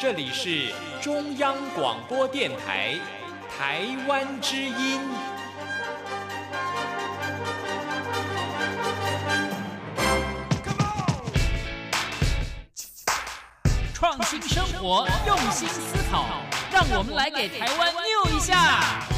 这里是中央广播电台台湾之音。创新生活，用心思考，让我们来给台湾 new 一下。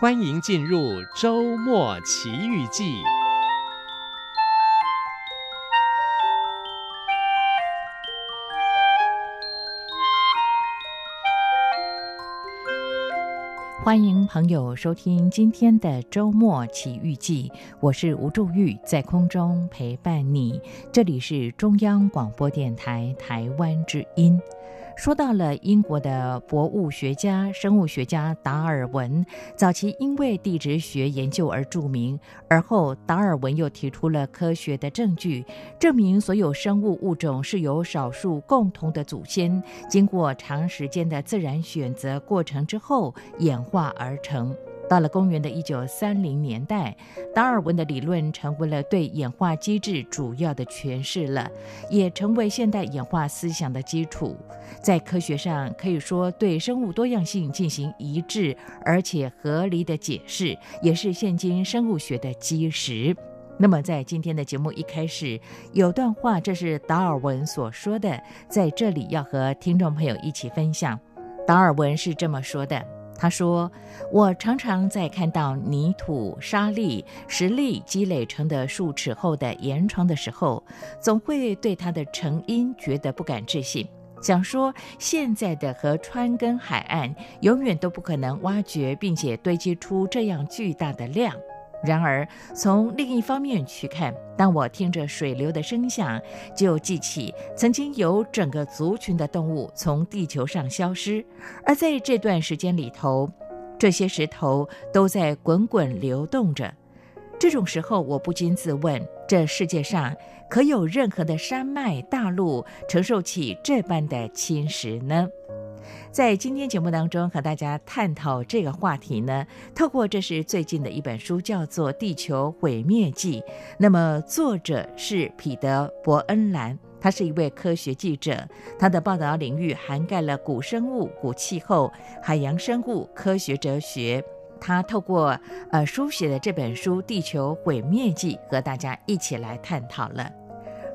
欢迎进入周末奇遇记。欢迎朋友收听今天的周末奇遇记，我是吴祝玉，在空中陪伴你。这里是中央广播电台台湾之音。说到了英国的博物学家、生物学家达尔文，早期因为地质学研究而著名，而后达尔文又提出了科学的证据，证明所有生物物种是由少数共同的祖先，经过长时间的自然选择过程之后演化而成。到了公元的一九三零年代，达尔文的理论成为了对演化机制主要的诠释了，也成为现代演化思想的基础。在科学上，可以说对生物多样性进行一致而且合理的解释，也是现今生物学的基石。那么，在今天的节目一开始，有段话，这是达尔文所说的，在这里要和听众朋友一起分享。达尔文是这么说的。他说：“我常常在看到泥土、沙砾、石砾积累成的数尺厚的岩床的时候，总会对它的成因觉得不敢置信，想说现在的河川跟海岸永远都不可能挖掘并且堆积出这样巨大的量。”然而，从另一方面去看，当我听着水流的声响，就记起曾经有整个族群的动物从地球上消失，而在这段时间里头，这些石头都在滚滚流动着。这种时候，我不禁自问：这世界上可有任何的山脉大陆承受起这般的侵蚀呢？在今天节目当中和大家探讨这个话题呢，透过这是最近的一本书，叫做《地球毁灭记》。那么作者是彼得·伯恩兰，他是一位科学记者，他的报道领域涵盖了古生物、古气候、海洋生物、科学哲学。他透过呃书写的这本书《地球毁灭记》，和大家一起来探讨了。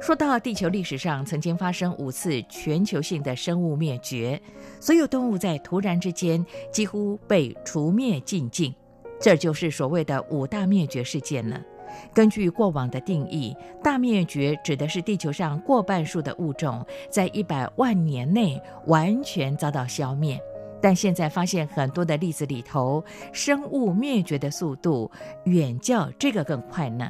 说到地球历史上曾经发生五次全球性的生物灭绝，所有动物在突然之间几乎被除灭净尽，这就是所谓的五大灭绝事件了。根据过往的定义，大灭绝指的是地球上过半数的物种在一百万年内完全遭到消灭，但现在发现很多的例子里头，生物灭绝的速度远较这个更快呢。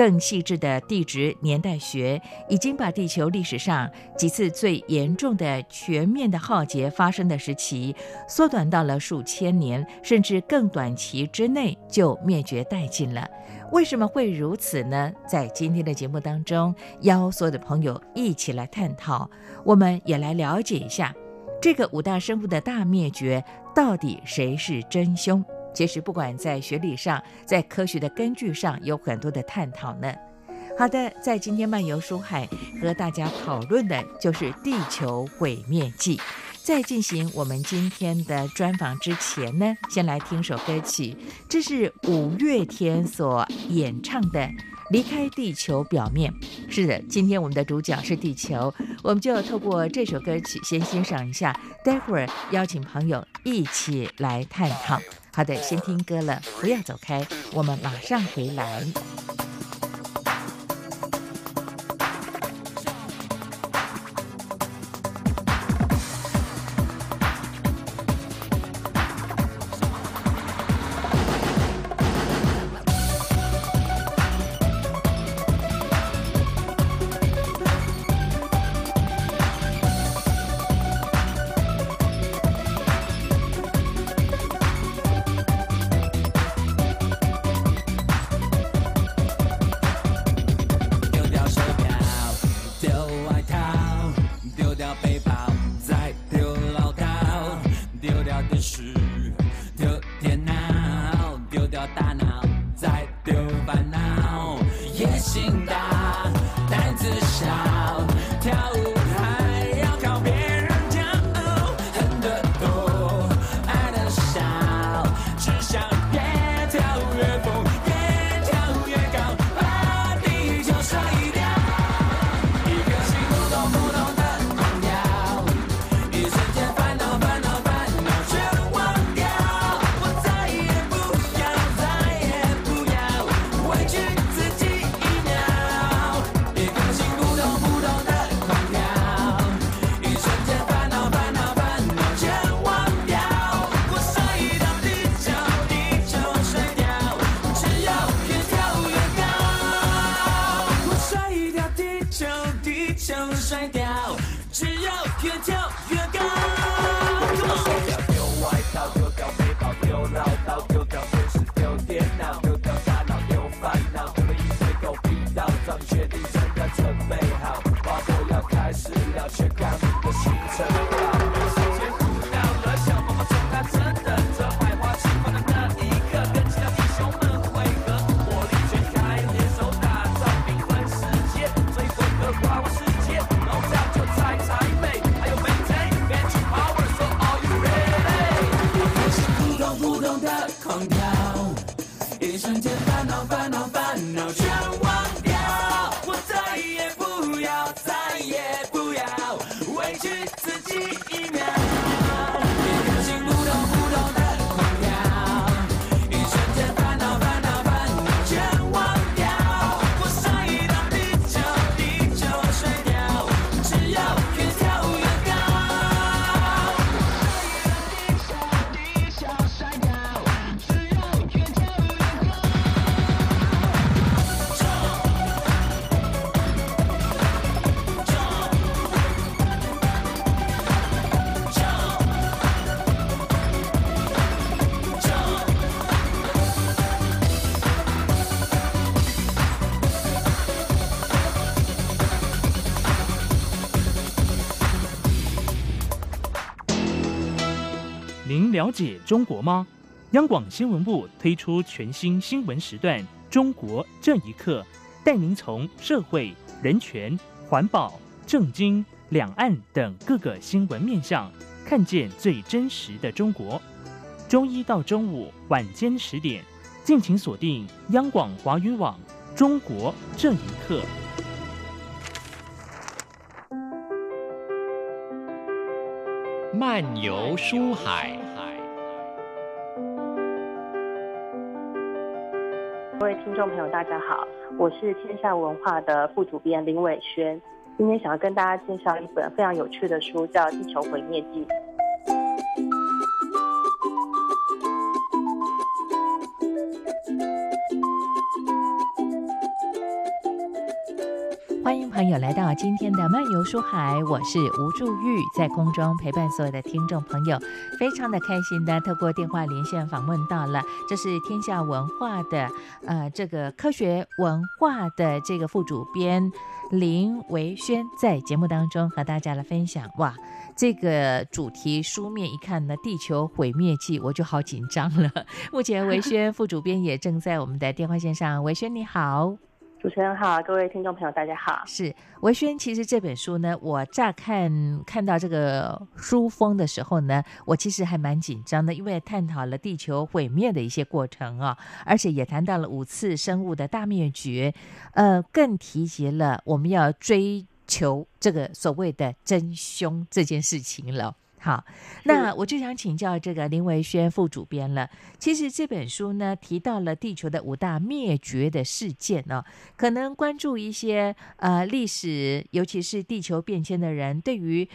更细致的地质年代学已经把地球历史上几次最严重的全面的浩劫发生的时期缩短到了数千年，甚至更短期之内就灭绝殆尽了。为什么会如此呢？在今天的节目当中，邀所有的朋友一起来探讨，我们也来了解一下这个五大生物的大灭绝到底谁是真凶。其实，不管在学理上，在科学的根据上，有很多的探讨呢。好的，在今天漫游书海和大家讨论的就是《地球毁灭记》。在进行我们今天的专访之前呢，先来听首歌曲，这是五月天所演唱的《离开地球表面》。是的，今天我们的主角是地球，我们就透过这首歌曲先欣赏一下，待会儿邀请朋友一起来探讨。好的，先听歌了，不要走开，我们马上回来。心大，胆子小，了解中国吗？央广新闻部推出全新新闻时段《中国这一刻》，带您从社会、人权、环保、政经、两岸等各个新闻面向，看见最真实的中国。周一到周五晚间十点，敬请锁定央广华语网《中国这一刻》。漫游书海。各位听众朋友，大家好，我是天下文化的副主编林伟轩，今天想要跟大家介绍一本非常有趣的书，叫《地球毁灭记》。欢迎朋友来到今天的漫游书海，我是吴祝玉，在空中陪伴所有的听众朋友，非常的开心的透过电话连线访问到了，这是天下文化的呃这个科学文化的这个副主编林维轩，在节目当中和大家来分享。哇，这个主题书面一看呢，《地球毁灭记》，我就好紧张了。目前维轩副主编也正在我们的电话线上，维轩你好。主持人好，各位听众朋友，大家好。是维轩，其实这本书呢，我乍看看到这个书封的时候呢，我其实还蛮紧张的，因为探讨了地球毁灭的一些过程啊，而且也谈到了五次生物的大灭绝，呃，更提及了我们要追求这个所谓的真凶这件事情了。好，那我就想请教这个林维轩副主编了。其实这本书呢，提到了地球的五大灭绝的事件呢、哦，可能关注一些呃历史，尤其是地球变迁的人，对于。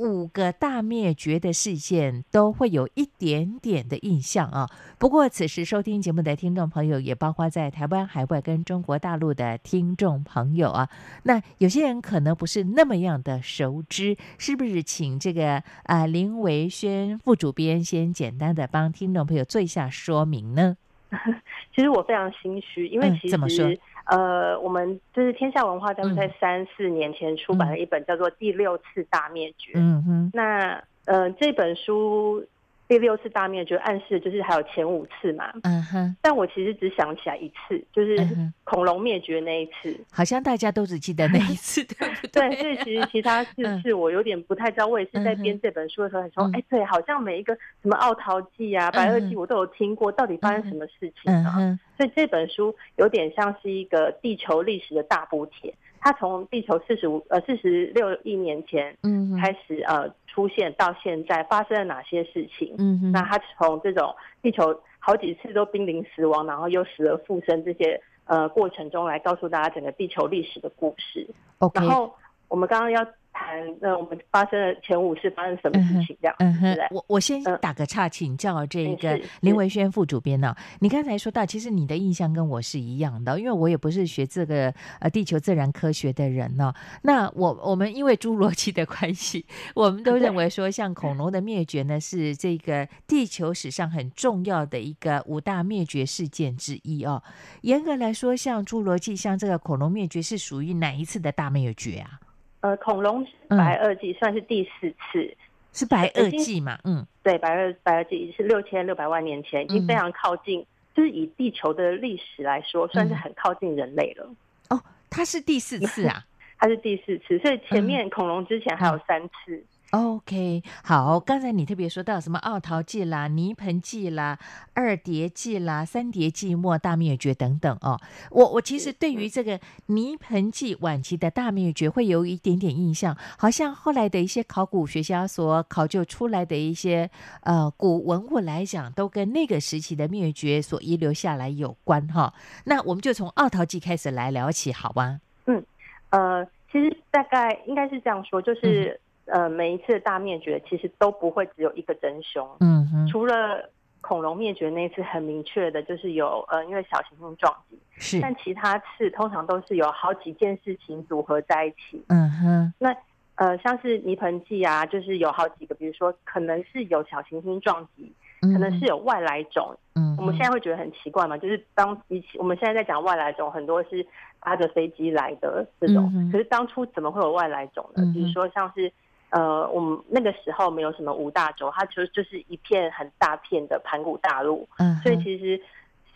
五个大灭绝的事件都会有一点点的印象啊。不过，此时收听节目的听众朋友也包括在台湾海外跟中国大陆的听众朋友啊。那有些人可能不是那么样的熟知，是不是？请这个啊、呃、林维轩副主编先简单的帮听众朋友做一下说明呢？其实我非常心虚，因为其实？呃，我们就是天下文化在在三四年前出版了一本叫做《第六次大灭绝》。嗯哼，那呃这本书第六次大灭绝暗示就是还有前五次嘛。嗯哼。但我其实只想起来一次，就是恐龙灭绝那一次。好像大家都只记得那一次，对不对？对，所以其实其他四次我有点不太知道。我也是在编这本书的时候，很说，哎、嗯，对，好像每一个什么奥陶纪啊、白垩纪，我都有听过，到底发生什么事情啊？嗯、所以这本书有点像是一个地球历史的大补帖。它从地球四十五呃四十六亿年前嗯开始呃出现到现在发生了哪些事情？嗯，那它从这种地球好几次都濒临死亡，然后又死而复生这些呃过程中来告诉大家整个地球历史的故事。然后我们刚刚要。谈那我们发生了前五次发生什么事情？这样，嗯哼，我我先打个岔，请教这个林维轩副主编呢、哦？你刚才说到，其实你的印象跟我是一样的，因为我也不是学这个呃地球自然科学的人呢、哦。那我我们因为侏罗纪的关系，我们都认为说，像恐龙的灭绝呢，是这个地球史上很重要的一个五大灭绝事件之一哦。严格来说，像侏罗纪，像这个恐龙灭绝，是属于哪一次的大灭绝啊？呃，恐龙白垩纪算是第四次，嗯、是白垩纪嘛？嗯，对，白垩白垩纪是六千六百万年前，已经非常靠近，嗯、就是以地球的历史来说，算是很靠近人类了。哦，它是第四次啊，它是第四次，所以前面恐龙之前还有三次。OK，好，刚才你特别说到什么奥陶纪啦、泥盆纪啦、二叠纪啦、三叠纪末大灭绝等等哦。我我其实对于这个泥盆纪晚期的大灭绝会有一点点印象，好像后来的一些考古学家所考究出来的一些呃古文物来讲，都跟那个时期的灭绝所遗留下来有关哈、哦。那我们就从奥陶纪开始来聊起，好吗？嗯，呃，其实大概应该是这样说，就是。嗯呃，每一次的大灭绝其实都不会只有一个真凶，嗯哼，除了恐龙灭绝那次很明确的，就是有呃，因为小行星撞击，是，但其他次通常都是有好几件事情组合在一起，嗯哼，那呃，像是泥盆纪啊，就是有好几个，比如说可能是有小行星撞击，可能是有外来种，嗯，我们现在会觉得很奇怪嘛，就是当一起我们现在在讲外来种，很多是搭着飞机来的这种，嗯，可是当初怎么会有外来种呢？比如说像是。呃，我们那个时候没有什么五大洲，它就就是一片很大片的盘古大陆，嗯，所以其实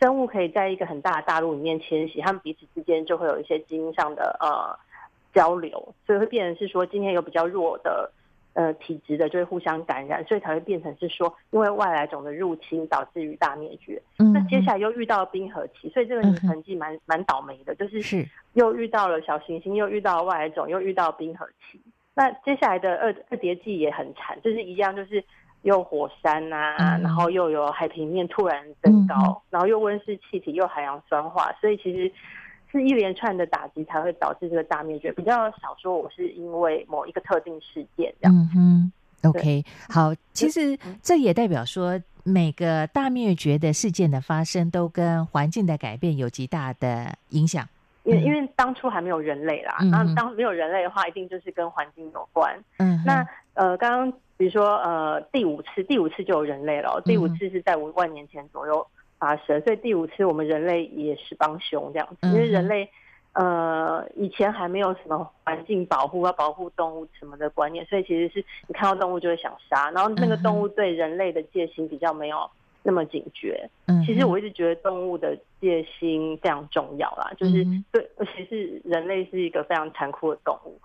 生物可以在一个很大的大陆里面迁徙，它们彼此之间就会有一些基因上的呃交流，所以会变成是说今天有比较弱的呃体质的就会互相感染，所以才会变成是说因为外来种的入侵导致于大灭绝。嗯，那接下来又遇到了冰河期，所以这个泥盆纪蛮蛮倒霉的，就是是又遇到了小行星，又遇到了外来种，又遇到了冰河期。那接下来的二二叠纪也很惨，就是一样，就是又火山呐、啊嗯，然后又有海平面突然增高，嗯、然后又温室气体，又海洋酸化，所以其实是一连串的打击才会导致这个大灭绝。比较少说我是因为某一个特定事件这样。嗯哼，OK，好，其实这也代表说每个大灭绝的事件的发生都跟环境的改变有极大的影响。因为因为当初还没有人类啦，那、嗯、当没有人类的话，一定就是跟环境有关。嗯，那呃，刚刚比如说呃，第五次，第五次就有人类了。第五次是在五万年前左右发生，嗯、所以第五次我们人类也是帮凶这样子。因为人类呃以前还没有什么环境保护要保护动物什么的观念，所以其实是你看到动物就会想杀，然后那个动物对人类的戒心比较没有。那么警觉，嗯，其实我一直觉得动物的戒心非常重要啦，就是对，而且是人类是一个非常残酷的动物，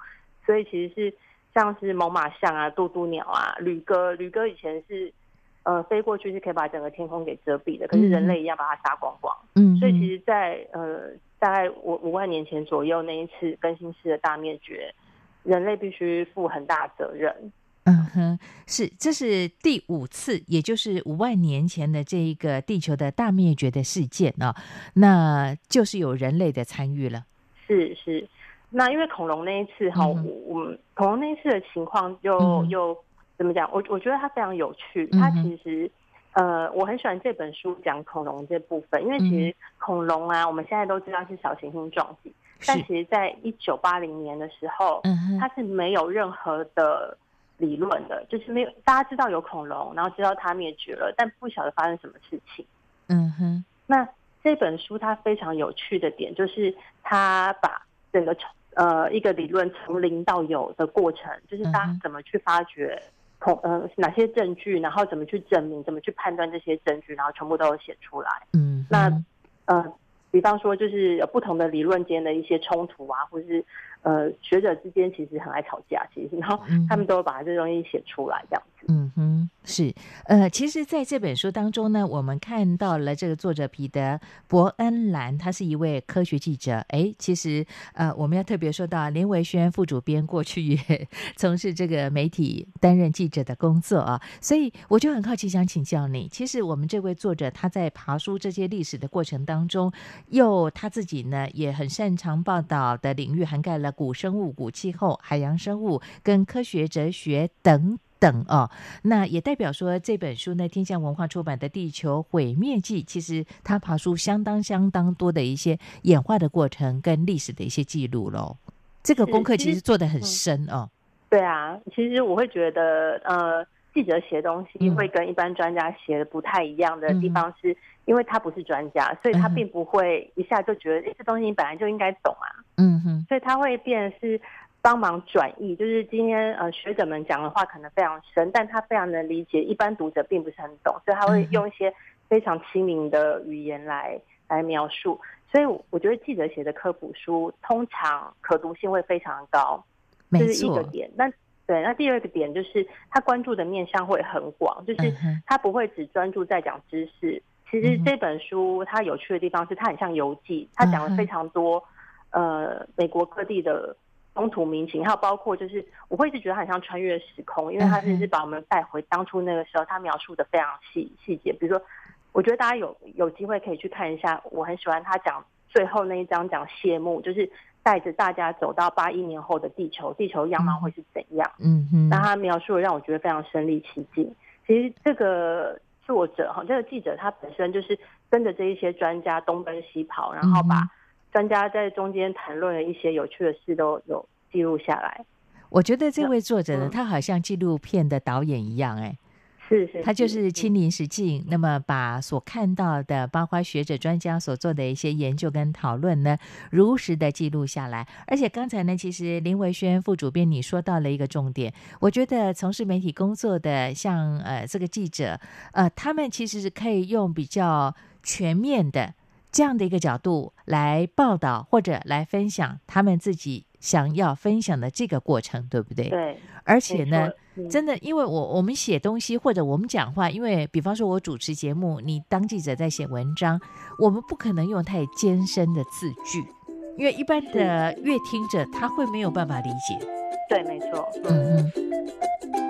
所以其实是像是猛犸象啊、渡渡鸟啊、旅哥，旅哥以前是呃飞过去是可以把整个天空给遮蔽的，可是人类一样把它杀光光，嗯，所以其实在，在呃大概五五万年前左右那一次更新世的大灭绝，人类必须负很大责任。嗯哼，是，这是第五次，也就是五万年前的这一个地球的大灭绝的事件啊、哦，那就是有人类的参与了。是是，那因为恐龙那一次哈，我、嗯、们恐龙那一次的情况又、嗯、又怎么讲？我我觉得它非常有趣，它其实、嗯、呃，我很喜欢这本书讲恐龙这部分，因为其实恐龙啊，我们现在都知道是小行星撞击，但其实在一九八零年的时候，嗯，它是没有任何的。理论的，就是没有大家知道有恐龙，然后知道它灭绝了，但不晓得发生什么事情。嗯哼。那这本书它非常有趣的点，就是它把整个呃一个理论从零到有的过程，就是大家怎么去发掘恐呃哪些证据，然后怎么去证明，怎么去判断这些证据，然后全部都有写出来。嗯，那呃，比方说就是有不同的理论间的一些冲突啊，或是。呃，学者之间其实很爱吵架，其实，然后他们都把这东西写出来，这样子。嗯哼，是。呃，其实，在这本书当中呢，我们看到了这个作者彼得·伯恩兰，他是一位科学记者。哎，其实，呃，我们要特别说到林维轩副主编过去也 从事这个媒体担任记者的工作啊，所以我就很好奇，想请教你，其实我们这位作者他在爬书这些历史的过程当中，又他自己呢也很擅长报道的领域，涵盖了。古生物、古气候、海洋生物跟科学哲学等等哦，那也代表说这本书呢，天下文化出版的《地球毁灭记》，其实它爬出相当相当多的一些演化的过程跟历史的一些记录喽。这个功课其实做的很深哦。对啊，其实我会觉得，呃，记者写东西会跟一般专家写的不太一样的地方是。嗯因为他不是专家，所以他并不会一下就觉得这东西你本来就应该懂啊。嗯哼，所以他会变是帮忙转译，就是今天呃学者们讲的话可能非常深，但他非常能理解，一般读者并不是很懂，所以他会用一些非常亲民的语言来来描述。所以我觉得记者写的科普书通常可读性会非常高，这是一个点。那对，那第二个点就是他关注的面向会很广，就是他不会只专注在讲知识。其实这本书它有趣的地方是，它很像游记，它讲了非常多，呃，美国各地的风土民情，还有包括就是，我会一直觉得它很像穿越时空，因为它就是把我们带回当初那个时候，他描述的非常细细节。比如说，我觉得大家有有机会可以去看一下，我很喜欢他讲最后那一章讲谢幕，就是带着大家走到八一年后的地球，地球样貌会是怎样？嗯嗯，那他描述的让我觉得非常身临其境。其实这个。作者哈，这个记者他本身就是跟着这一些专家东奔西跑，然后把专家在中间谈论了一些有趣的事都有记录下来。我觉得这位作者呢，他好像纪录片的导演一样，哎。是是，他就是亲临实境，那么把所看到的，包括学者专家所做的一些研究跟讨论呢，如实的记录下来。而且刚才呢，其实林维轩副主编你说到了一个重点，我觉得从事媒体工作的，像呃这个记者，呃，他们其实是可以用比较全面的这样的一个角度来报道或者来分享他们自己想要分享的这个过程，对不对？对，而且呢。真的，因为我我们写东西或者我们讲话，因为比方说我主持节目，你当记者在写文章，我们不可能用太艰深的字句，因为一般的阅听者他会没有办法理解。对，没错。嗯嗯。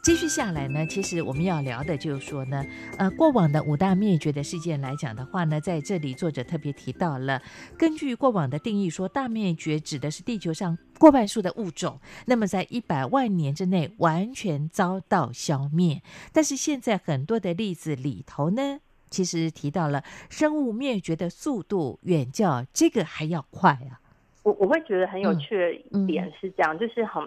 继续下来呢，其实我们要聊的就是说呢，呃，过往的五大灭绝的事件来讲的话呢，在这里作者特别提到了，根据过往的定义说，大灭绝指的是地球上过半数的物种，那么在一百万年之内完全遭到消灭。但是现在很多的例子里头呢，其实提到了生物灭绝的速度远较这个还要快啊。我我会觉得很有趣的一点是这样，嗯、就是很。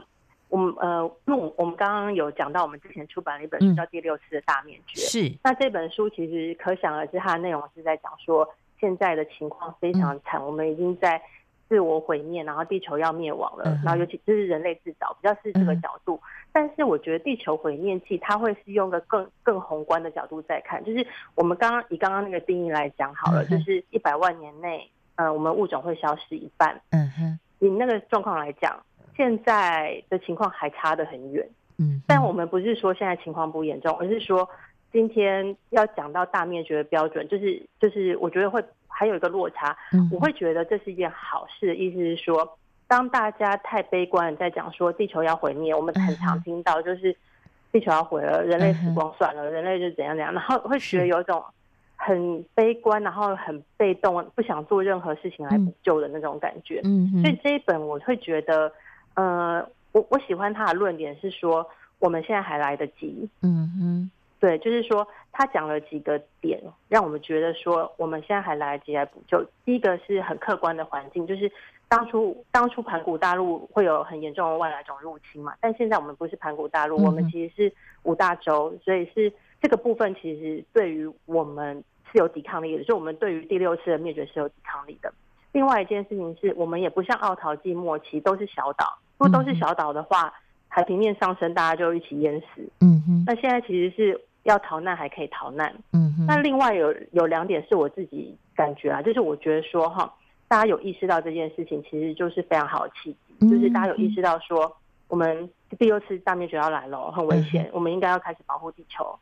我们呃，那我我们刚刚有讲到，我们之前出版了一本书叫《第六次的大灭绝》。是。那这本书其实可想而知，它的内容是在讲说，现在的情况非常惨，我们已经在自我毁灭，然后地球要灭亡了。然后尤其这是人类自找，比较是这个角度。但是我觉得《地球毁灭记》它会是用个更更宏观的角度在看，就是我们刚刚以刚刚那个定义来讲好了，就是一百万年内，呃，我们物种会消失一半。嗯哼。以那个状况来讲。现在的情况还差得很远，嗯，但我们不是说现在情况不严重，而是说今天要讲到大灭绝的标准，就是就是我觉得会还有一个落差，嗯，我会觉得这是一件好事的意思是说，当大家太悲观在讲说地球要毁灭，我们很常听到就是地球要毁了，人类死光算了，人类就怎样怎样，然后会觉得有一种很悲观，然后很被动，不想做任何事情来补救的那种感觉。嗯，所以这一本我会觉得，呃，我我喜欢他的论点是说，我们现在还来得及。嗯哼，对，就是说他讲了几个点，让我们觉得说我们现在还来得及来补救。第一个是很客观的环境，就是当初当初盘古大陆会有很严重的外来种入侵嘛，但现在我们不是盘古大陆，我们其实是五大洲，所以是。这个部分其实对于我们是有抵抗力的，就我们对于第六次的灭绝是有抵抗力的。另外一件事情是我们也不像奥陶纪末期都是小岛，如果都是小岛的话，海平面上升，大家就一起淹死。嗯哼。那现在其实是要逃难还可以逃难。嗯哼。那另外有有两点是我自己感觉啊，就是我觉得说哈，大家有意识到这件事情，其实就是非常好的契机，就是大家有意识到说我们第六次大灭绝要来了，很危险，我们应该要开始保护地球。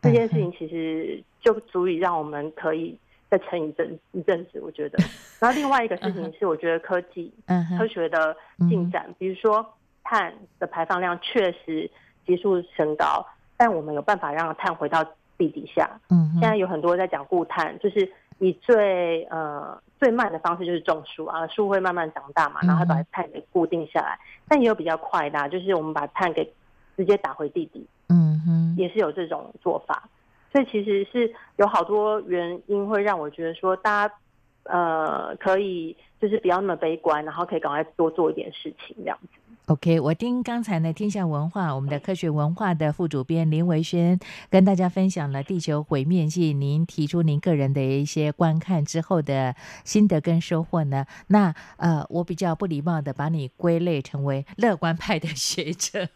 这件事情其实就足以让我们可以再撑一阵一阵子，我觉得。然后另外一个事情是，我觉得科技、科学的进展，比如说碳的排放量确实急速升高，但我们有办法让碳回到地底下。嗯，现在有很多在讲固碳，就是以最呃最慢的方式就是种树啊，树会慢慢长大嘛，然后把碳给固定下来。但也有比较快的，就是我们把碳给直接打回地底。嗯哼，也是有这种做法，所以其实是有好多原因会让我觉得说，大家呃可以就是不要那么悲观，然后可以赶快多做一点事情这样子。OK，我听刚才呢，天下文化我们的科学文化的副主编林维轩跟大家分享了《地球毁灭记》，您提出您个人的一些观看之后的心得跟收获呢？那呃，我比较不礼貌的把你归类成为乐观派的学者。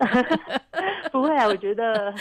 不会啊，我觉得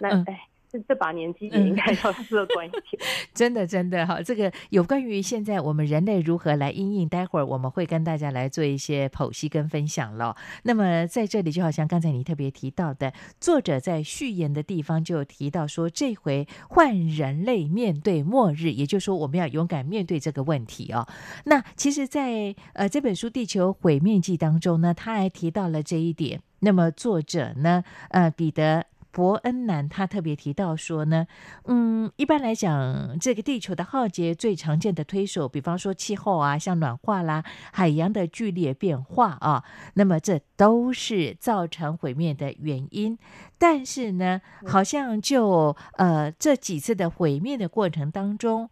那哎。这这把年纪也应该要乐观一点，真的真的哈。这个有关于现在我们人类如何来应应，待会儿我们会跟大家来做一些剖析跟分享了。那么在这里，就好像刚才你特别提到的，作者在序言的地方就提到说，这回换人类面对末日，也就是说我们要勇敢面对这个问题哦。那其实在，在呃这本书《地球毁灭记》当中呢，他还提到了这一点。那么作者呢，呃，彼得。伯恩南他特别提到说呢，嗯，一般来讲，这个地球的浩劫最常见的推手，比方说气候啊，像暖化啦，海洋的剧烈变化啊，那么这都是造成毁灭的原因。但是呢，好像就呃这几次的毁灭的过程当中，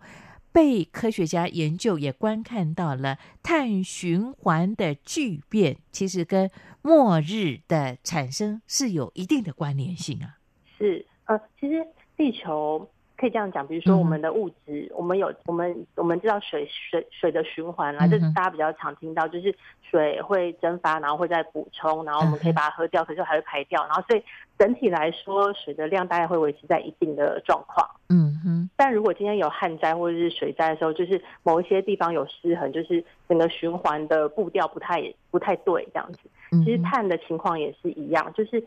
被科学家研究也观看到了碳循环的巨变，其实跟末日的产生是有一定的关联性啊。是，呃，其实地球可以这样讲，比如说我们的物质，嗯、我们有我们我们知道水水水的循环啦，这、嗯、是大家比较常听到，就是水会蒸发，然后会再补充，然后我们可以把它喝掉，嗯、可是还会排掉，然后所以整体来说，水的量大概会维持在一定的状况。嗯哼。但如果今天有旱灾或者是水灾的时候，就是某一些地方有失衡，就是整个循环的步调不太不太对，这样子。其实碳的情况也是一样，就是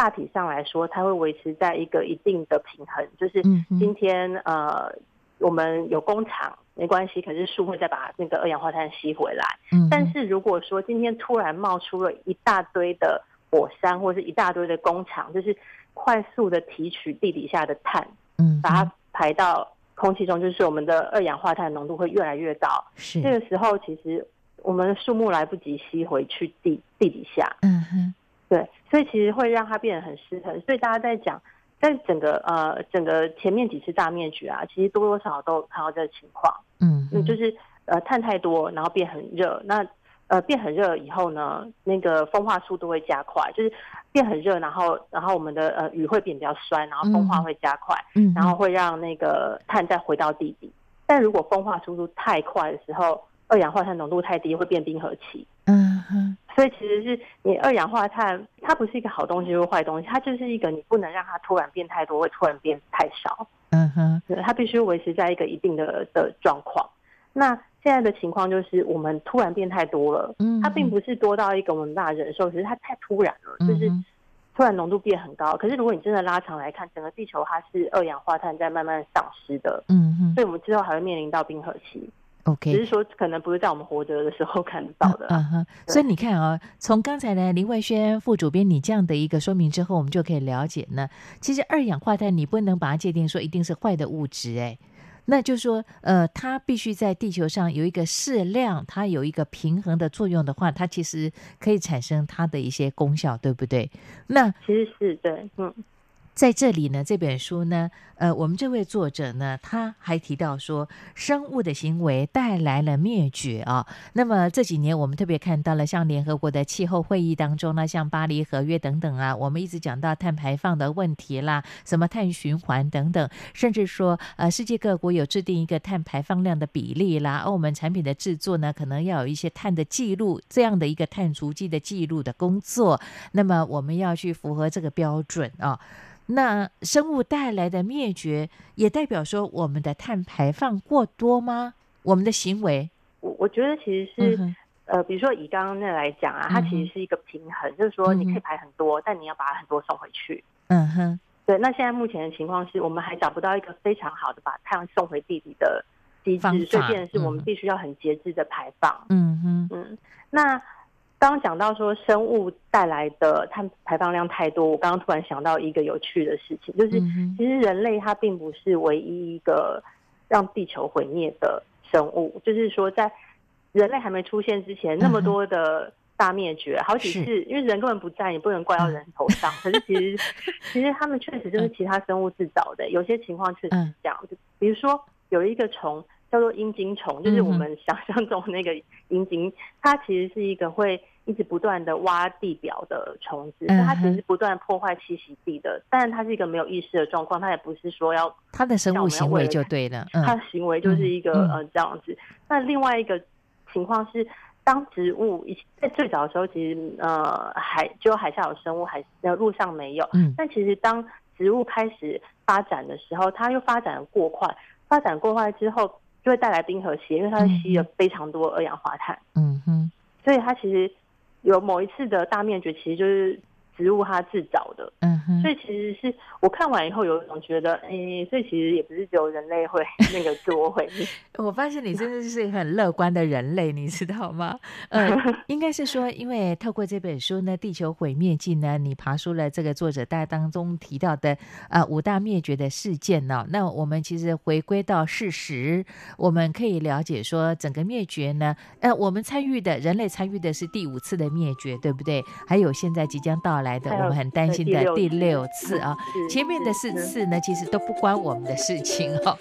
大体上来说，它会维持在一个一定的平衡。就是今天呃，我们有工厂没关系，可是树会再把那个二氧化碳吸回来。但是如果说今天突然冒出了一大堆的火山，或者是一大堆的工厂，就是快速的提取地底下的碳，嗯，把它排到空气中，就是我们的二氧化碳浓度会越来越高。是这个时候，其实。我们的树木来不及吸回去地地底下，嗯哼，对，所以其实会让它变得很失衡。所以大家在讲，在整个呃整个前面几次大灭绝啊，其实多多少少都有看到这个情况，嗯，嗯，就是呃碳太多，然后变很热，那呃变很热以后呢，那个风化速度会加快，就是变很热，然后然后我们的呃雨会变比较酸，然后风化会加快，嗯，然后会让那个碳再回到地底。但如果风化速度太快的时候，二氧化碳浓度太低会变冰河期，嗯哼，所以其实是你二氧化碳，它不是一个好东西或坏东西，它就是一个你不能让它突然变太多，会突然变太少，嗯哼，它必须维持在一个一定的的状况。那现在的情况就是我们突然变太多了，嗯，它并不是多到一个我们没办法忍受，只是它太突然了，就是突然浓度变很高。可是如果你真的拉长来看，整个地球它是二氧化碳在慢慢丧失的，嗯哼，所以我们之后还会面临到冰河期。OK，只是说可能不是在我们活着的时候看到的。嗯哼，所以你看啊、哦，从刚才呢林慧轩副主编你这样的一个说明之后，我们就可以了解呢，其实二氧化碳你不能把它界定说一定是坏的物质，哎，那就是说，呃，它必须在地球上有一个适量，它有一个平衡的作用的话，它其实可以产生它的一些功效，对不对？那其实是对，嗯。在这里呢，这本书呢，呃，我们这位作者呢，他还提到说，生物的行为带来了灭绝啊。那么这几年，我们特别看到了，像联合国的气候会议当中呢，像巴黎合约等等啊，我们一直讲到碳排放的问题啦，什么碳循环等等，甚至说，呃，世界各国有制定一个碳排放量的比例啦，而我们产品的制作呢，可能要有一些碳的记录，这样的一个碳足迹的记录的工作，那么我们要去符合这个标准啊。那生物带来的灭绝，也代表说我们的碳排放过多吗？我们的行为，我我觉得其实是，嗯、呃，比如说以刚刚那来讲啊，它其实是一个平衡，嗯、就是说你可以排很多，嗯、但你要把它很多送回去。嗯哼，对。那现在目前的情况是我们还找不到一个非常好的把碳送回地底的机制，所以变成是我们必须要很节制的排放。嗯哼，嗯，那。刚刚讲到说生物带来的碳排放量太多，我刚刚突然想到一个有趣的事情，就是其实人类它并不是唯一一个让地球毁灭的生物，就是说在人类还没出现之前，那么多的大灭绝好几次，因为人根本不在，你不能怪到人头上。可是其实 其实他们确实就是其他生物制造的，有些情况确实是这样，比如说有一个虫。叫做阴茎虫，就是我们想象中那个阴茎，它其实是一个会一直不断的挖地表的虫子，它其实是不断破坏栖息地的。但是它是一个没有意识的状况，它也不是说要它的生物行为就对了，它的行为就是一个呃这样子。那另外一个情况是，当植物在最早的时候，其实呃海只有海下有生物，海呃陆上没有。嗯但其实当植物开始发展的时候，它又发展的过快，发展过快之后。就会带来冰河期，因为它吸了非常多二氧化碳。嗯哼，所以它其实有某一次的大灭绝，其实就是。植物它自找的，嗯哼，所以其实是我看完以后有一种觉得，哎、欸，所以其实也不是只有人类会 那个自我毁灭。我发现你真的是很乐观的人类，你知道吗？呃，应该是说，因为透过这本书呢，《地球毁灭记》呢，你爬出了这个作者在当中提到的呃五大灭绝的事件呢、哦。那我们其实回归到事实，我们可以了解说，整个灭绝呢，呃，我们参与的人类参与的是第五次的灭绝，对不对？还有现在即将到来。来的，我们很担心的第六次啊，前面的四次呢，其实都不关我们的事情哈。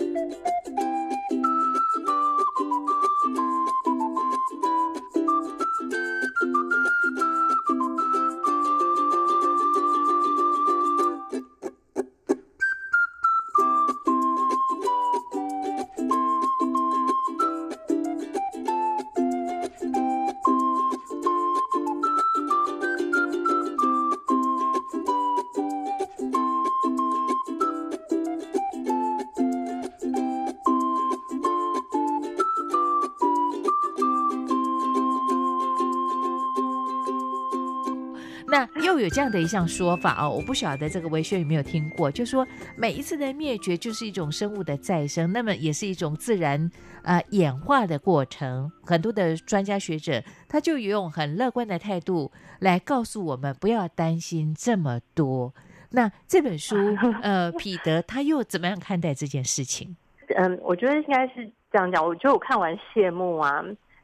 这样的一项说法哦，我不晓得这个维轩有没有听过，就说每一次的灭绝就是一种生物的再生，那么也是一种自然呃演化的过程。很多的专家学者他就用很乐观的态度来告诉我们，不要担心这么多。那这本书 呃，彼得他又怎么样看待这件事情？嗯，我觉得应该是这样讲。我觉得我看完谢幕啊。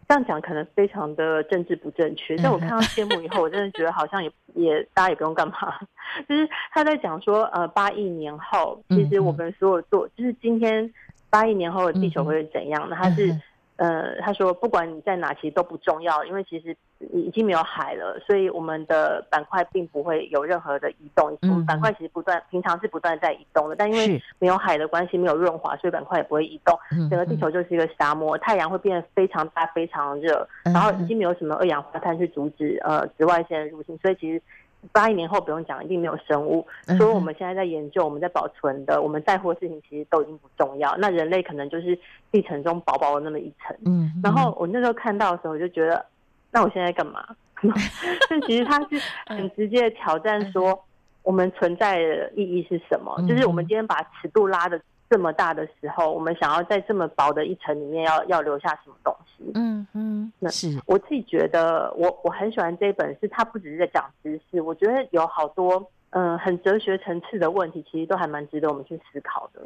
这样讲可能非常的政治不正确，但我看到节目以后，我真的觉得好像也也大家也不用干嘛，就是他在讲说，呃，八亿年后，其实我们所有做，就是今天八亿年后的地球会是怎样那？他是。呃，他说，不管你在哪，其实都不重要，因为其实已经没有海了，所以我们的板块并不会有任何的移动。嗯，我们板块其实不断，平常是不断在移动的，但因为没有海的关系，没有润滑，所以板块也不会移动。整个地球就是一个沙漠，太阳会变得非常大、非常热，然后已经没有什么二氧化碳去阻止呃紫外线入侵，所以其实。八亿年后不用讲，一定没有生物。所以我们现在在研究，我们在保存的，我们在乎的事情其实都已经不重要。那人类可能就是地层中薄薄的那么一层。嗯。然后我那时候看到的时候，我就觉得，那我现在干嘛？但其实它是 很直接的挑战，说我们存在的意义是什么？就是我们今天把尺度拉的。这么大的时候，我们想要在这么薄的一层里面要要留下什么东西？嗯嗯，那是我自己觉得我，我我很喜欢这一本，是它不只是在讲知识，我觉得有好多嗯、呃、很哲学层次的问题，其实都还蛮值得我们去思考的。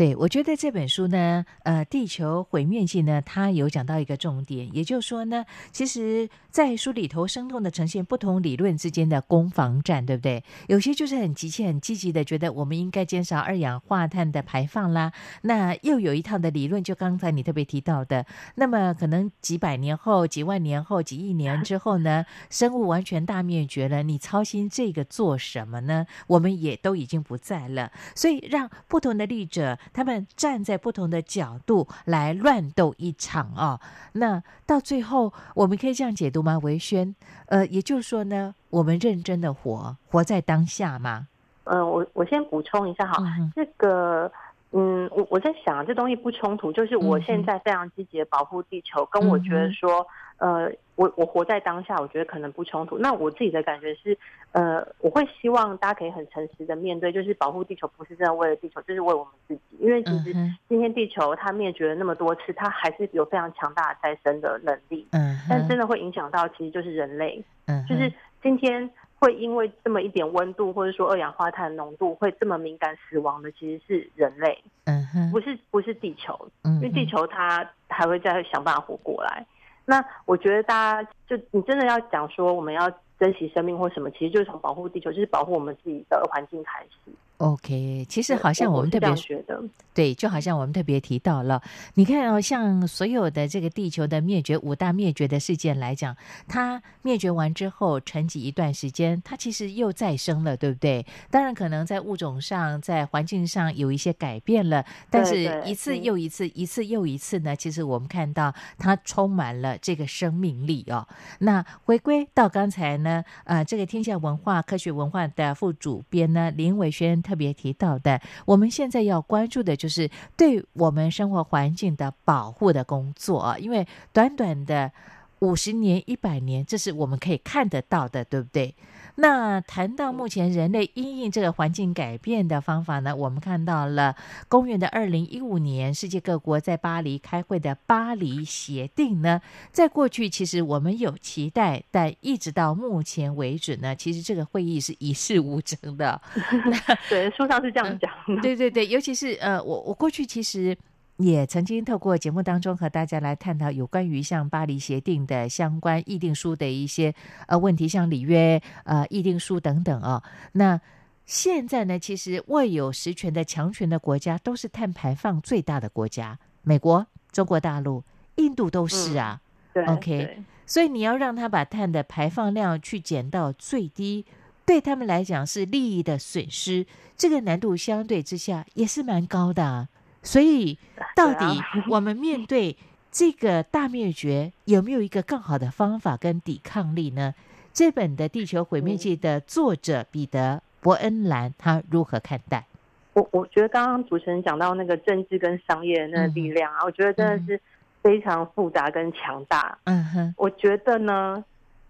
对，我觉得这本书呢，呃，《地球毁灭记》呢，它有讲到一个重点，也就是说呢，其实，在书里头生动的呈现不同理论之间的攻防战，对不对？有些就是很急切、很积极的，觉得我们应该减少二氧化碳的排放啦。那又有一套的理论，就刚才你特别提到的，那么可能几百年后、几万年后、几亿年之后呢，生物完全大灭绝了，你操心这个做什么呢？我们也都已经不在了，所以让不同的立者。他们站在不同的角度来乱斗一场啊！那到最后，我们可以这样解读吗？维轩，呃，也就是说呢，我们认真的活，活在当下吗？嗯、呃，我我先补充一下哈，嗯、这个，嗯，我我在想，这东西不冲突，就是我现在非常积极的保护地球，嗯、跟我觉得说，呃。我我活在当下，我觉得可能不冲突。那我自己的感觉是，呃，我会希望大家可以很诚实的面对，就是保护地球不是真的为了地球，就是为我们自己。因为其实今天地球它灭绝了那么多次，它还是有非常强大的再生的能力。嗯，但真的会影响到其实就是人类。嗯，就是今天会因为这么一点温度，或者说二氧化碳浓度会这么敏感死亡的，其实是人类。嗯哼，不是不是地球。嗯，因为地球它还会再想办法活过来。那我觉得大家就你真的要讲说我们要珍惜生命或什么，其实就是从保护地球，就是保护我们自己的环境开始。OK，其实好像我们特别觉得，对，就好像我们特别提到了，你看哦，像所有的这个地球的灭绝五大灭绝的事件来讲，它灭绝完之后沉寂一段时间，它其实又再生了，对不对？当然，可能在物种上、在环境上有一些改变了，但是一次又一次、一次又一次呢，其实我们看到它充满了这个生命力哦。那回归到刚才呢，呃，这个天下文化科学文化的副主编呢，林伟轩。特别提到的，我们现在要关注的就是对我们生活环境的保护的工作，因为短短的五十年、一百年，这是我们可以看得到的，对不对？那谈到目前人类因应这个环境改变的方法呢，我们看到了公元的二零一五年，世界各国在巴黎开会的巴黎协定呢，在过去其实我们有期待，但一直到目前为止呢，其实这个会议是一事无成的。对，书上是这样讲的。对对对，尤其是呃，我我过去其实。也曾经透过节目当中和大家来探讨有关于像巴黎协定的相关议定书的一些呃问题，像里约呃议定书等等啊、哦。那现在呢，其实握有实权的强权的国家都是碳排放最大的国家，美国、中国大陆、印度都是啊。嗯、对，OK，对所以你要让他把碳的排放量去减到最低，对他们来讲是利益的损失，这个难度相对之下也是蛮高的啊。所以，到底我们面 对这个大灭绝，有没有一个更好的方法跟抵抗力呢？这本的《地球毁灭记》的作者彼得·伯恩兰他如何看待？我我觉得刚刚主持人讲到那个政治跟商业的那个力量啊，嗯、我觉得真的是非常复杂跟强大。嗯哼，我觉得呢，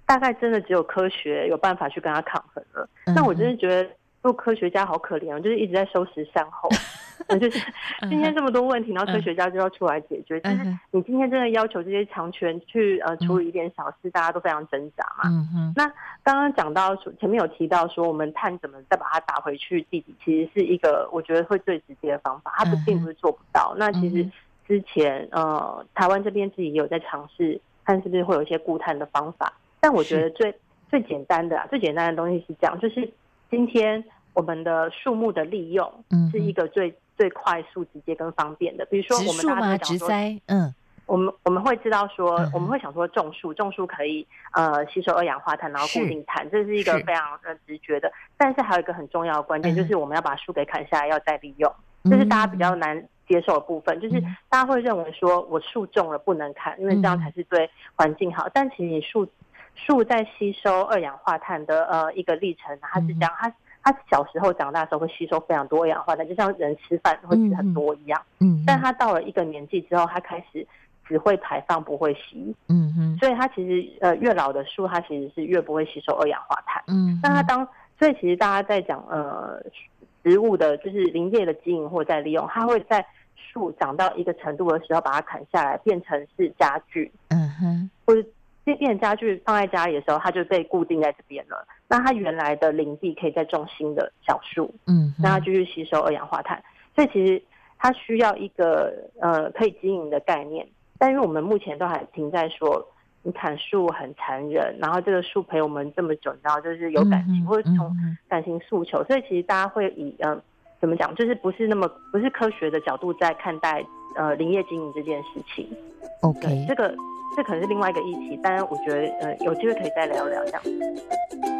大概真的只有科学有办法去跟他抗衡了。但、我真的觉得做科学家好可怜哦，就是一直在收拾善后。就是今天这么多问题，然后科学家就要出来解决。就是你今天真的要求这些强权去呃处理一点小事，大家都非常挣扎嘛。嗯嗯。那刚刚讲到，前面有提到说，我们碳怎么再把它打回去地底，其实是一个我觉得会最直接的方法。它不并不是做不到。那其实之前呃台湾这边自己也有在尝试，看是不是会有一些固碳的方法。但我觉得最最简单的啊，最简单的东西是这样，就是今天我们的树木的利用是一个最。最快速、直接跟方便的，比如说我们大家讲说，嗯，我们我们会知道说，嗯、我们会想说种树，种树可以呃吸收二氧化碳，然后固定碳，是这是一个非常呃直觉的。但是还有一个很重要的关键，就是我们要把树给砍下来，要再利用，这、嗯、是大家比较难接受的部分。嗯、就是大家会认为说我树种了不能砍，因为这样才是对环境好。嗯、但其实你树树在吸收二氧化碳的呃一个历程，它是这样，它。他小时候长大的时候会吸收非常多二氧化碳，就像人吃饭会吃很多一样。嗯，但他到了一个年纪之后，他开始只会排放不会吸。嗯哼，所以他其实呃越老的树，它其实是越不会吸收二氧化碳。嗯，那他当所以其实大家在讲呃植物的就是林业的经营或在利用，它会在树长到一个程度的时候把它砍下来，变成是家具。嗯哼，或者。变成家具放在家里的时候，它就被固定在这边了。那它原来的林地可以再种新的小树，嗯，让它继续吸收二氧化碳。所以其实，它需要一个呃可以经营的概念。但因为我们目前都还停在说，你砍树很残忍，然后这个树陪我们这么久，然后就是有感情，或者从感情诉求，所以其实大家会以嗯、呃、怎么讲，就是不是那么不是科学的角度在看待呃林业经营这件事情。OK，这个这可能是另外一个议题，但是我觉得呃有机会可以再聊聊这样。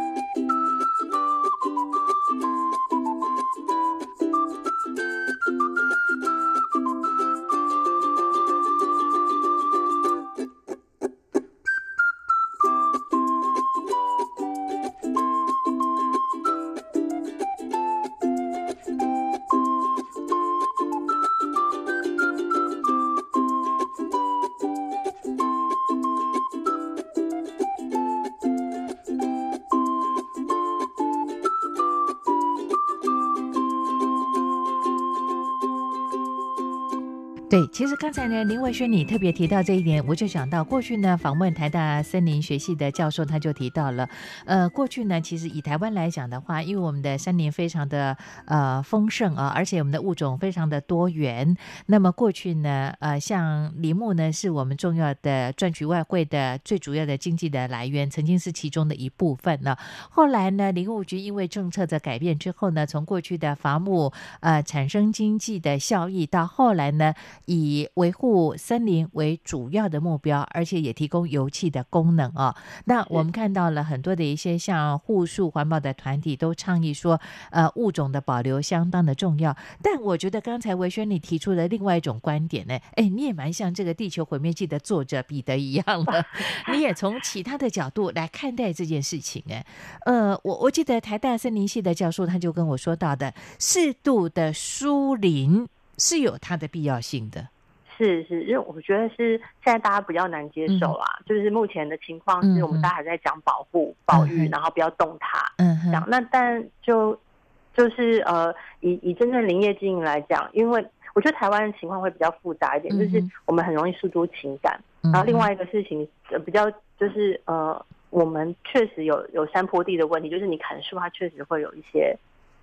对，其实刚才呢，林文轩你特别提到这一点，我就想到过去呢，访问台大森林学系的教授，他就提到了，呃，过去呢，其实以台湾来讲的话，因为我们的森林非常的呃丰盛啊，而且我们的物种非常的多元，那么过去呢，呃，像林木呢，是我们重要的赚取外汇的最主要的经济的来源，曾经是其中的一部分呢。后来呢，林务局因为政策的改变之后呢，从过去的伐木呃产生经济的效益，到后来呢。以维护森林为主要的目标，而且也提供油气的功能啊。那我们看到了很多的一些像护树环保的团体都倡议说，呃，物种的保留相当的重要。但我觉得刚才维轩你提出的另外一种观点呢，哎，你也蛮像这个《地球毁灭记》的作者彼得一样的，你也从其他的角度来看待这件事情。哎，呃，我我记得台大森林系的教授他就跟我说到的，适度的疏林。是有它的必要性的，是是，因为我觉得是现在大家比较难接受啊，嗯、就是目前的情况是我们大家还在讲保护、嗯、保育，然后不要动它，嗯，讲那但就就是呃，以以真正林业经营来讲，因为我觉得台湾的情况会比较复杂一点，嗯、就是我们很容易诉诸情感，嗯、然后另外一个事情比较就是呃，我们确实有有山坡地的问题，就是你砍树，它确实会有一些。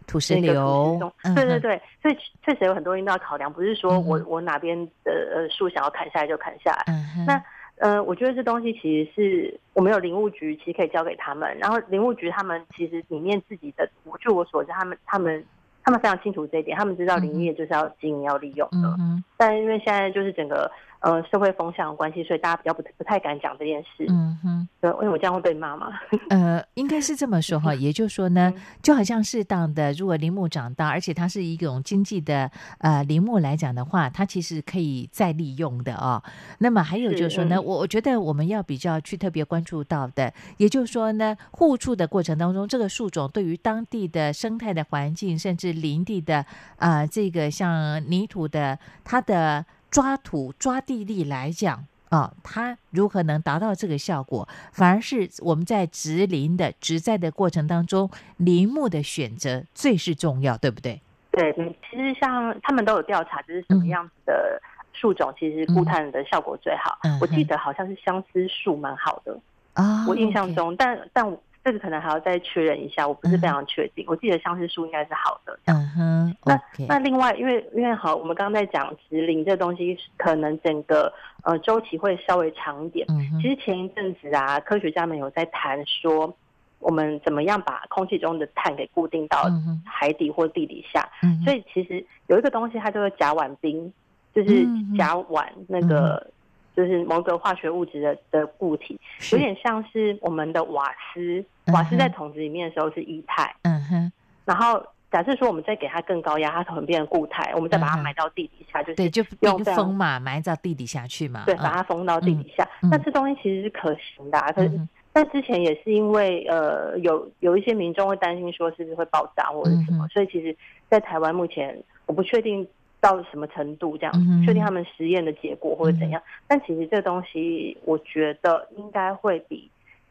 土石流，对对对，所以确实有很多因素要考量，不是说我我哪边的呃树想要砍下来就砍下来。嗯、哼那呃，我觉得这东西其实是我们有林务局，其实可以交给他们。然后林务局他们其实里面自己的，我据我所知，他们他们他们非常清楚这一点，他们知道林业就是要经营要利用的。嗯、但因为现在就是整个。呃，社会风向的关系，所以大家比较不不太敢讲这件事。嗯哼，对，因为我这样会被骂吗？呃，应该是这么说哈，也就是说呢，就好像适当的，如果林木长大，而且它是一种经济的呃林木来讲的话，它其实可以再利用的哦。那么还有就是说呢，我我觉得我们要比较去特别关注到的，也就是说呢，互助的过程当中，这个树种对于当地的生态的环境，甚至林地的啊、呃，这个像泥土的它的。抓土抓地力来讲啊、哦，它如何能达到这个效果？反而是我们在植林的植栽的过程当中，林木的选择最是重要，对不对？对，其实像他们都有调查，就是什么样子的树种，其实固碳的效果最好。嗯、我记得好像是相思树蛮好的啊，哦、我印象中但但。这个可能还要再确认一下，我不是非常确定。嗯、我记得相思树应该是好的。嗯哼。那那另外，因为因为好，我们刚刚在讲植林这东西，可能整个呃周期会稍微长一点。嗯。其实前一阵子啊，科学家们有在谈说，我们怎么样把空气中的碳给固定到海底或地底下。嗯。所以其实有一个东西，它叫做甲烷冰，就是甲烷那个。就是某个化学物质的的固体，有点像是我们的瓦斯。瓦斯在桶子里面的时候是液态，嗯哼。然后假设说我们再给它更高压，它可能变成固态，我们再把它埋到地底下，就是对，就用封嘛，埋到地底下去嘛。对，把它封到地底下。那这东西其实是可行的，可是但之前也是因为呃有有一些民众会担心说是不是会爆炸或者什么，所以其实，在台湾目前我不确定。到了什么程度这样？确定他们实验的结果或者怎样？嗯、但其实这个东西，我觉得应该会比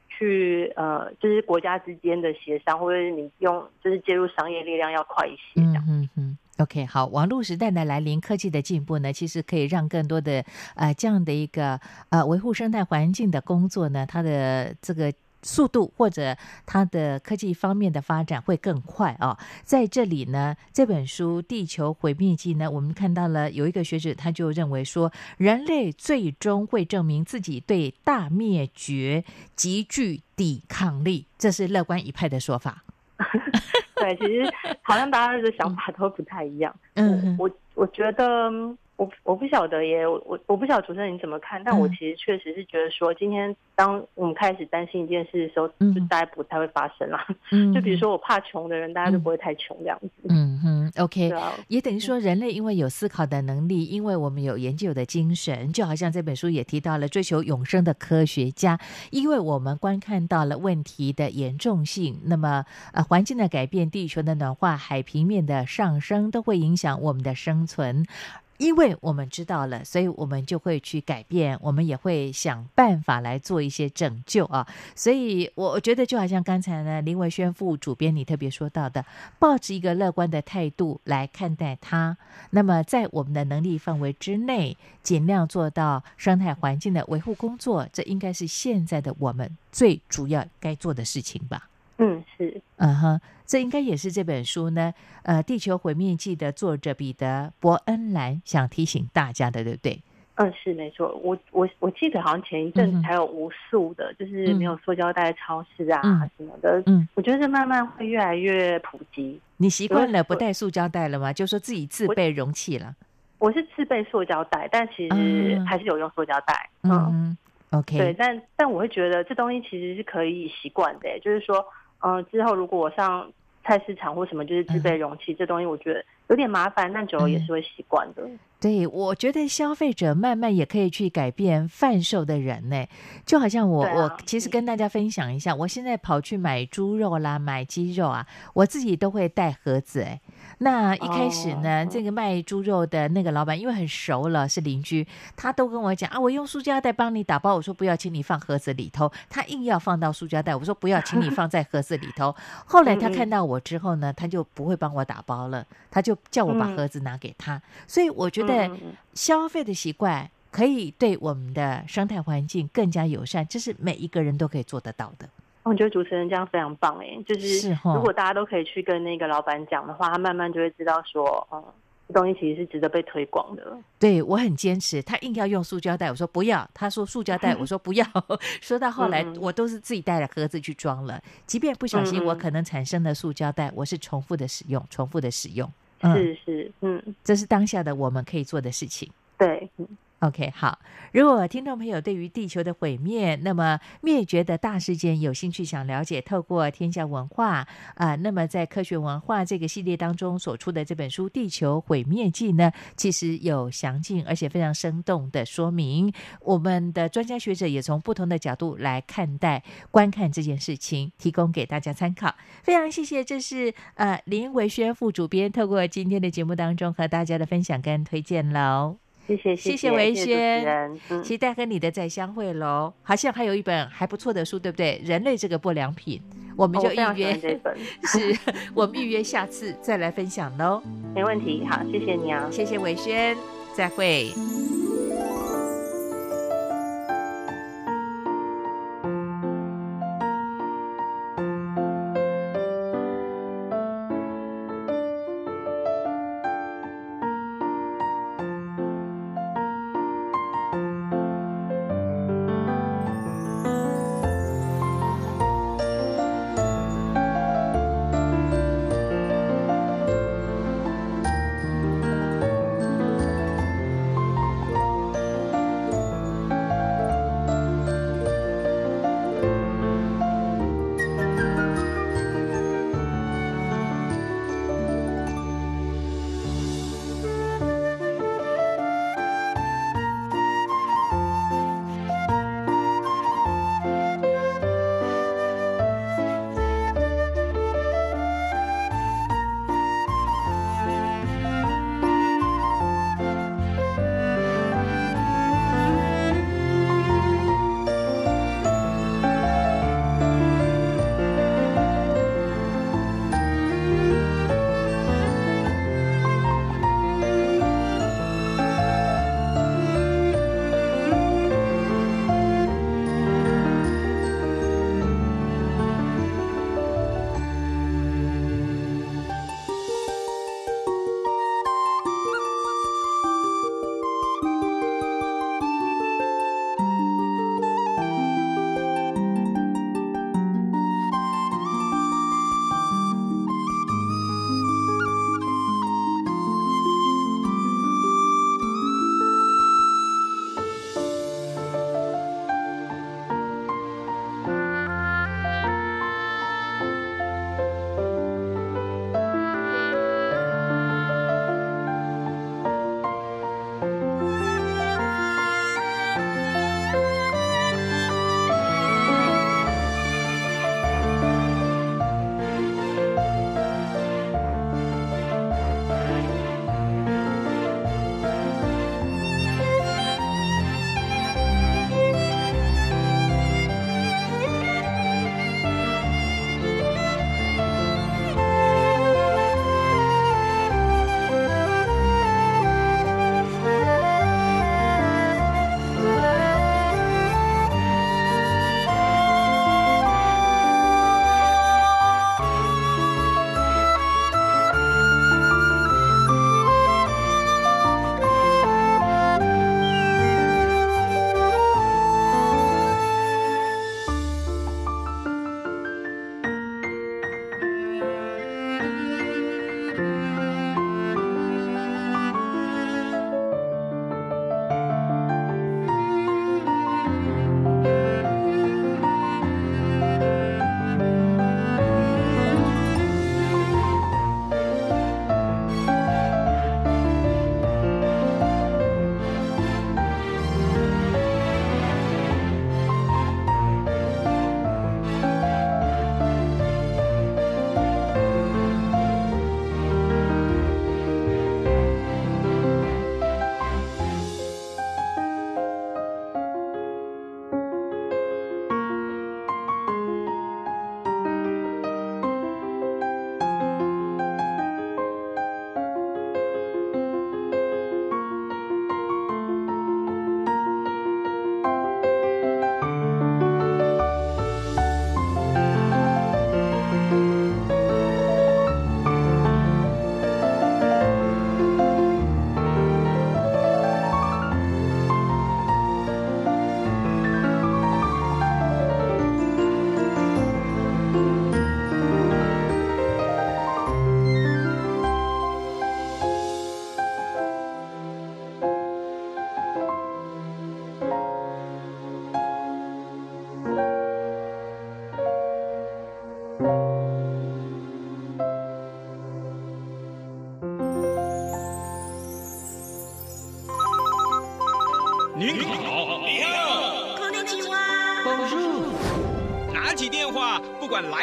去呃，就是国家之间的协商，或者你用就是介入商业力量要快一些这样。嗯嗯。OK，好，网络时代的来临，科技的进步呢，其实可以让更多的呃这样的一个呃维护生态环境的工作呢，它的这个。速度或者它的科技方面的发展会更快啊。在这里呢，这本书《地球毁灭记》呢，我们看到了有一个学者他就认为说，人类最终会证明自己对大灭绝极具抵抗力，这是乐观一派的说法。对，其实好像大家的想法都不太一样。嗯，我我觉得。我我不晓得耶，我我我不晓得主持人你怎么看，但我其实确实是觉得说，今天当我们开始担心一件事的时候，嗯、就大家不太会发生啦。嗯、就比如说我怕穷的人，大家就不会太穷这样子。嗯哼，OK，啊、也等于说人类因为有思考的能力，因为我们有研究的精神，就好像这本书也提到了追求永生的科学家，因为我们观看到了问题的严重性，那么呃环境的改变、地球的暖化、海平面的上升，都会影响我们的生存。因为我们知道了，所以我们就会去改变，我们也会想办法来做一些拯救啊。所以，我我觉得就好像刚才呢，林文轩副主编你特别说到的，抱着一个乐观的态度来看待它。那么，在我们的能力范围之内，尽量做到生态环境的维护工作，这应该是现在的我们最主要该做的事情吧。嗯，是，嗯哼，这应该也是这本书呢，呃，《地球毁灭记》的作者彼得·伯恩兰想提醒大家的，对不对？嗯，是没错。我我我记得好像前一阵子还有无数的，嗯、就是没有塑胶袋超市啊、嗯、什么的。嗯，我觉得这慢慢会越来越普及。你习惯了不带塑胶袋了吗？就说自己自备容器了。我，我是自备塑胶袋，但其实还是有用塑胶袋。嗯，嗯，OK。对，但但我会觉得这东西其实是可以习惯的，就是说。嗯，之后如果我上菜市场或什么，就是自备容器，嗯、这东西我觉得有点麻烦，但久了也是会习惯的。嗯对，我觉得消费者慢慢也可以去改变贩售的人呢，就好像我、啊、我其实跟大家分享一下，我现在跑去买猪肉啦、买鸡肉啊，我自己都会带盒子哎。那一开始呢，哦、这个卖猪肉的那个老板因为很熟了，是邻居，他都跟我讲啊，我用塑胶袋帮你打包，我说不要，请你放盒子里头。他硬要放到塑胶袋，我说不要，请你放在盒子里头。后来他看到我之后呢，他就不会帮我打包了，他就叫我把盒子拿给他。所以我觉得。消费的习惯可以对我们的生态环境更加友善，这是每一个人都可以做得到的。我觉得主持人这样非常棒哎，就是如果大家都可以去跟那个老板讲的话，他慢慢就会知道说，嗯，这东西其实是值得被推广的。对，我很坚持，他硬要用塑胶袋，我说不要，他说塑胶袋，我说不要。说到后来，我都是自己带了盒子去装了，即便不小心，我可能产生了塑胶袋，我是重复的使用，重复的使用。是是，嗯，这是当下的我们可以做的事情。对。OK，好。如果听众朋友对于地球的毁灭，那么灭绝的大事件有兴趣想了解，透过天下文化啊、那么在科学文化这个系列当中所出的这本书《地球毁灭记》呢，其实有详尽而且非常生动的说明。我们的专家学者也从不同的角度来看待、观看这件事情，提供给大家参考。非常谢谢，这是呃林维轩副主编透过今天的节目当中和大家的分享跟推荐喽。谢谢谢谢维轩，嗯、期待和你的再相会喽。好像还有一本还不错的书，对不对？人类这个不良品，我们就预约、哦、这本，是我们预约下次再来分享喽。没问题，好，谢谢你啊，谢谢维轩，再会。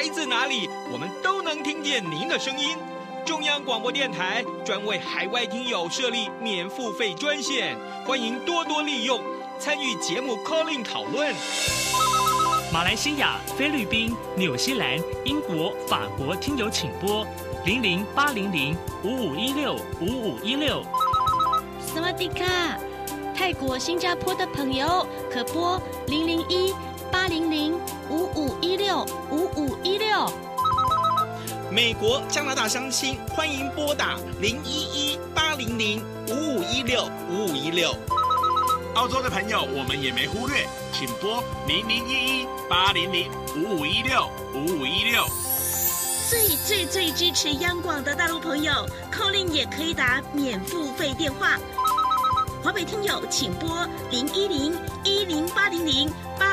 来自哪里，我们都能听见您的声音。中央广播电台专为海外听友设立免付费专线，欢迎多多利用，参与节目 call-in 讨论。马来西亚、菲律宾、纽西兰、英国、法国听友请拨零零八零零五五一六五五一六。斯瓦迪卡，泰国、新加坡的朋友可拨零零一八零零五五一六五五一六。美国、加拿大相亲欢迎拨打零一一八零零五五一六五五一六。澳洲的朋友，我们也没忽略，请拨零零一一八零零五五一六五五一六。最最最支持央广的大陆朋友，call in 也可以打免付费电话。华北听友请拨零一零一零八零零八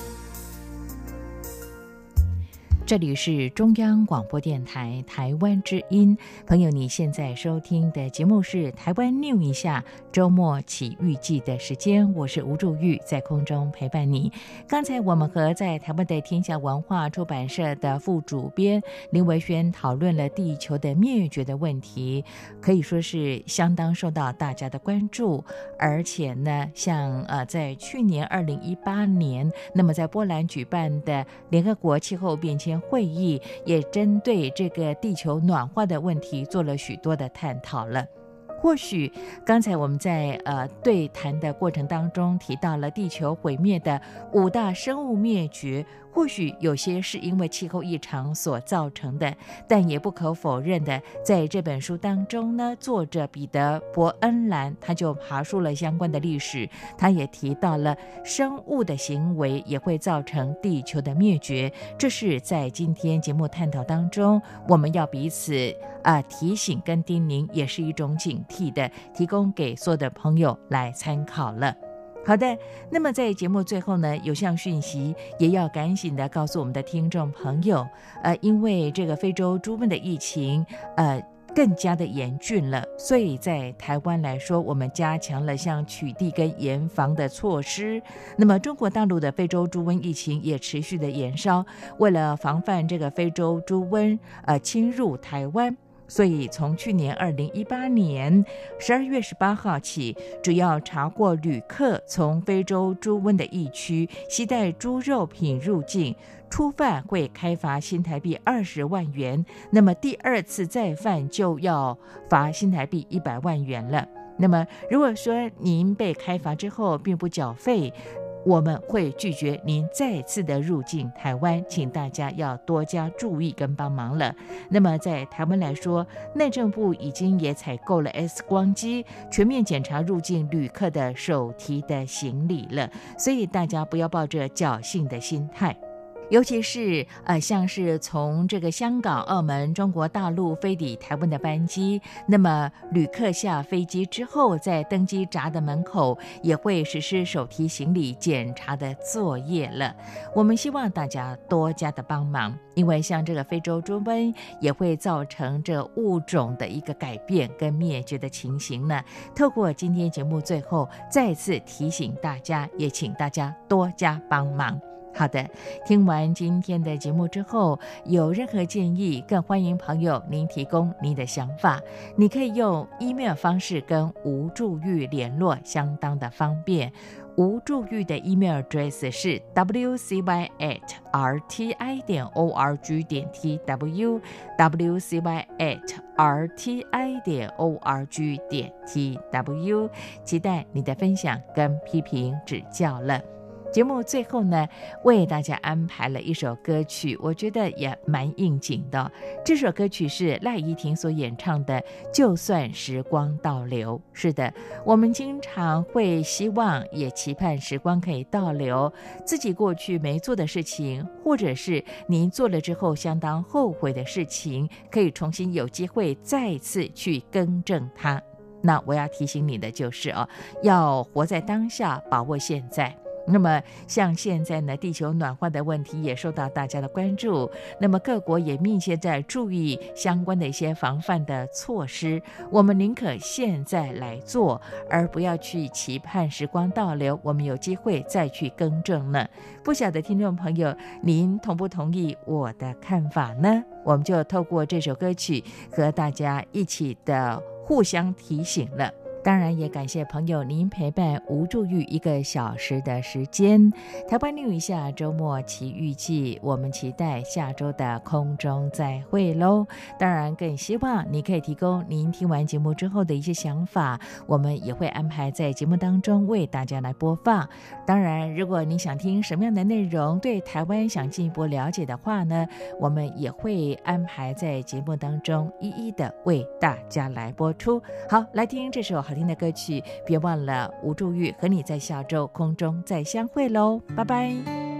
这里是中央广播电台台湾之音，朋友，你现在收听的节目是《台湾 New 一下周末起预计》的时间，我是吴祝玉，在空中陪伴你。刚才我们和在台湾的天下文化出版社的副主编林文轩讨论了地球的灭绝的问题，可以说是相当受到大家的关注。而且呢，像呃，在去年二零一八年，那么在波兰举办的联合国气候变迁。会议也针对这个地球暖化的问题做了许多的探讨了。或许刚才我们在呃对谈的过程当中提到了地球毁灭的五大生物灭绝。或许有些是因为气候异常所造成的，但也不可否认的，在这本书当中呢，作者彼得·伯恩兰他就爬梳了相关的历史，他也提到了生物的行为也会造成地球的灭绝，这是在今天节目探讨当中，我们要彼此啊、提醒跟叮咛，也是一种警惕的，提供给所有的朋友来参考了。好的，那么在节目最后呢，有项讯息也要赶紧的告诉我们的听众朋友，呃，因为这个非洲猪瘟的疫情，呃，更加的严峻了，所以在台湾来说，我们加强了像取缔跟严防的措施。那么中国大陆的非洲猪瘟疫情也持续的延烧，为了防范这个非洲猪瘟呃侵入台湾。所以，从去年二零一八年十二月十八号起，只要查获旅客从非洲猪瘟的疫区携带猪肉品入境，初犯会开罚新台币二十万元。那么第二次再犯就要罚新台币一百万元了。那么如果说您被开罚之后并不缴费，我们会拒绝您再次的入境台湾，请大家要多加注意跟帮忙了。那么在台湾来说，内政部已经也采购了 X 光机，全面检查入境旅客的手提的行李了。所以大家不要抱着侥幸的心态。尤其是呃，像是从这个香港、澳门、中国大陆飞抵台湾的班机，那么旅客下飞机之后，在登机闸的门口也会实施手提行李检查的作业了。我们希望大家多加的帮忙，因为像这个非洲猪瘟也会造成这物种的一个改变跟灭绝的情形呢。透过今天节目最后再次提醒大家，也请大家多加帮忙。好的，听完今天的节目之后，有任何建议，更欢迎朋友您提供您的想法。你可以用 email 方式跟吴祝玉联络，相当的方便。吴祝玉的 email address 是 wcy at rti 点 org 点 tw wcy at rti 点 org 点 tw，期待你的分享跟批评指教了。节目最后呢，为大家安排了一首歌曲，我觉得也蛮应景的。这首歌曲是赖怡婷所演唱的《就算时光倒流》。是的，我们经常会希望，也期盼时光可以倒流，自己过去没做的事情，或者是您做了之后相当后悔的事情，可以重新有机会再次去更正它。那我要提醒你的就是哦，要活在当下，把握现在。那么，像现在呢，地球暖化的问题也受到大家的关注。那么，各国也密切在注意相关的一些防范的措施。我们宁可现在来做，而不要去期盼时光倒流，我们有机会再去更正呢。不晓得听众朋友，您同不同意我的看法呢？我们就透过这首歌曲和大家一起的互相提醒了。当然也感谢朋友您陪伴吴祝玉一个小时的时间。台湾六一下周末奇遇记，我们期待下周的空中再会喽。当然更希望你可以提供您听完节目之后的一些想法，我们也会安排在节目当中为大家来播放。当然，如果你想听什么样的内容，对台湾想进一步了解的话呢，我们也会安排在节目当中一一的为大家来播出。好，来听这首。好听的歌曲，别忘了吴祝玉和你在下周空中再相会喽，拜拜。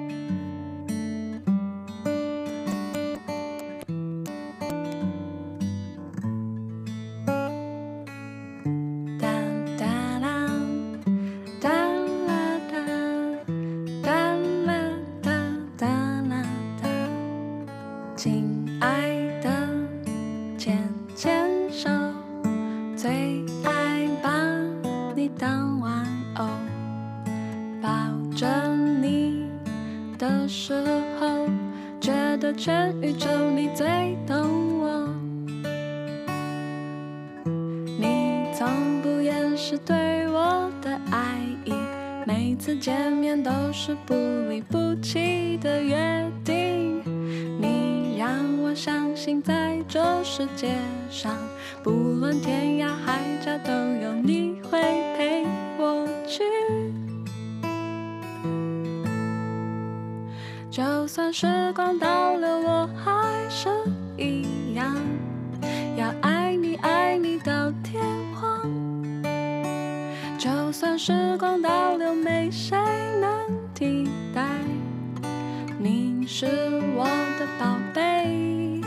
是我的宝贝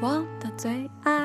我的最爱。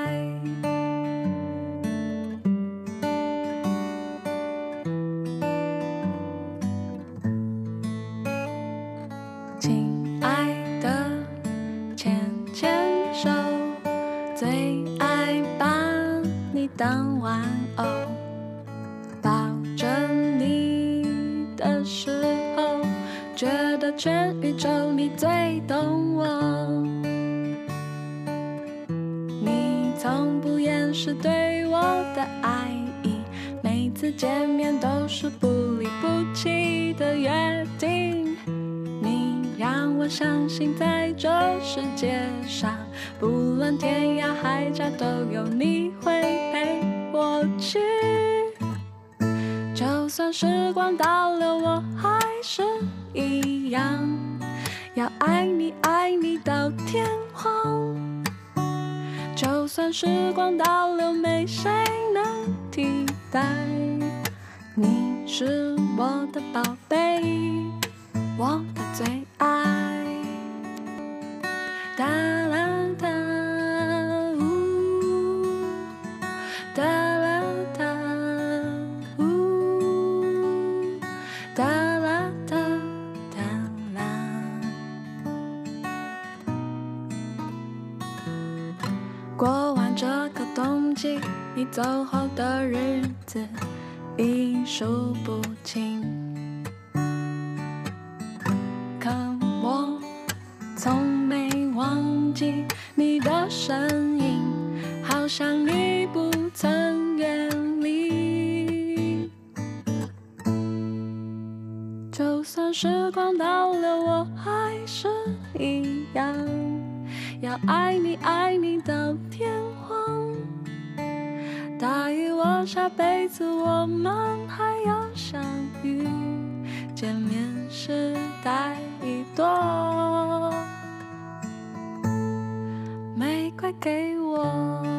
曾远离。就算时光倒流，我还是一样要爱你，爱你到天荒。答应，我下辈子我们还要相遇。见面时带一朵玫瑰给我。